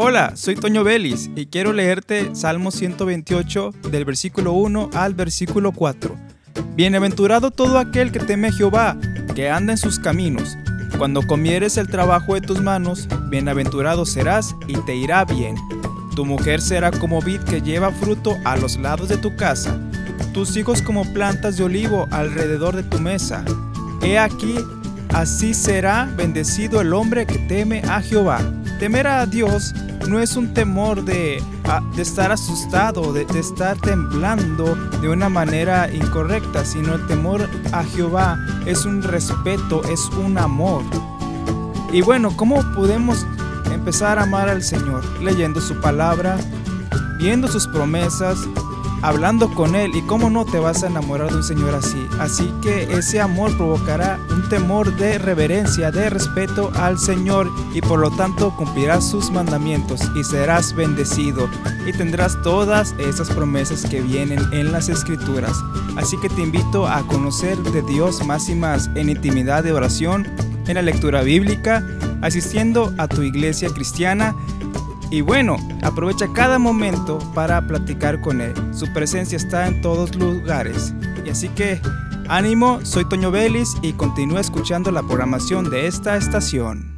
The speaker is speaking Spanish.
Hola, soy Toño Vélez y quiero leerte Salmo 128 del versículo 1 al versículo 4. Bienaventurado todo aquel que teme a Jehová, que anda en sus caminos. Cuando comieres el trabajo de tus manos, bienaventurado serás y te irá bien. Tu mujer será como vid que lleva fruto a los lados de tu casa, tus hijos como plantas de olivo alrededor de tu mesa. He aquí, así será bendecido el hombre que teme a Jehová. Temer a Dios no es un temor de, estar asustado, de, de, estar temblando de una manera incorrecta, sino el temor a Jehová es un respeto, es un amor. Y bueno, ¿cómo podemos empezar a amar al Señor? Leyendo su palabra, viendo sus promesas, hablando con Él y cómo no te vas a enamorar de un Señor así. Así que ese amor provocará un temor de reverencia, de respeto al Señor y por lo tanto cumplirás sus mandamientos y serás bendecido y tendrás todas esas promesas que vienen en las escrituras. Así que te invito a conocer de Dios más y más en intimidad de oración, en la lectura bíblica, asistiendo a tu iglesia cristiana y bueno, aprovecha cada momento para platicar con Él. Su presencia está en todos lugares. Y así que, ánimo, soy Toño Vélez y continúa escuchando la programación de esta estación.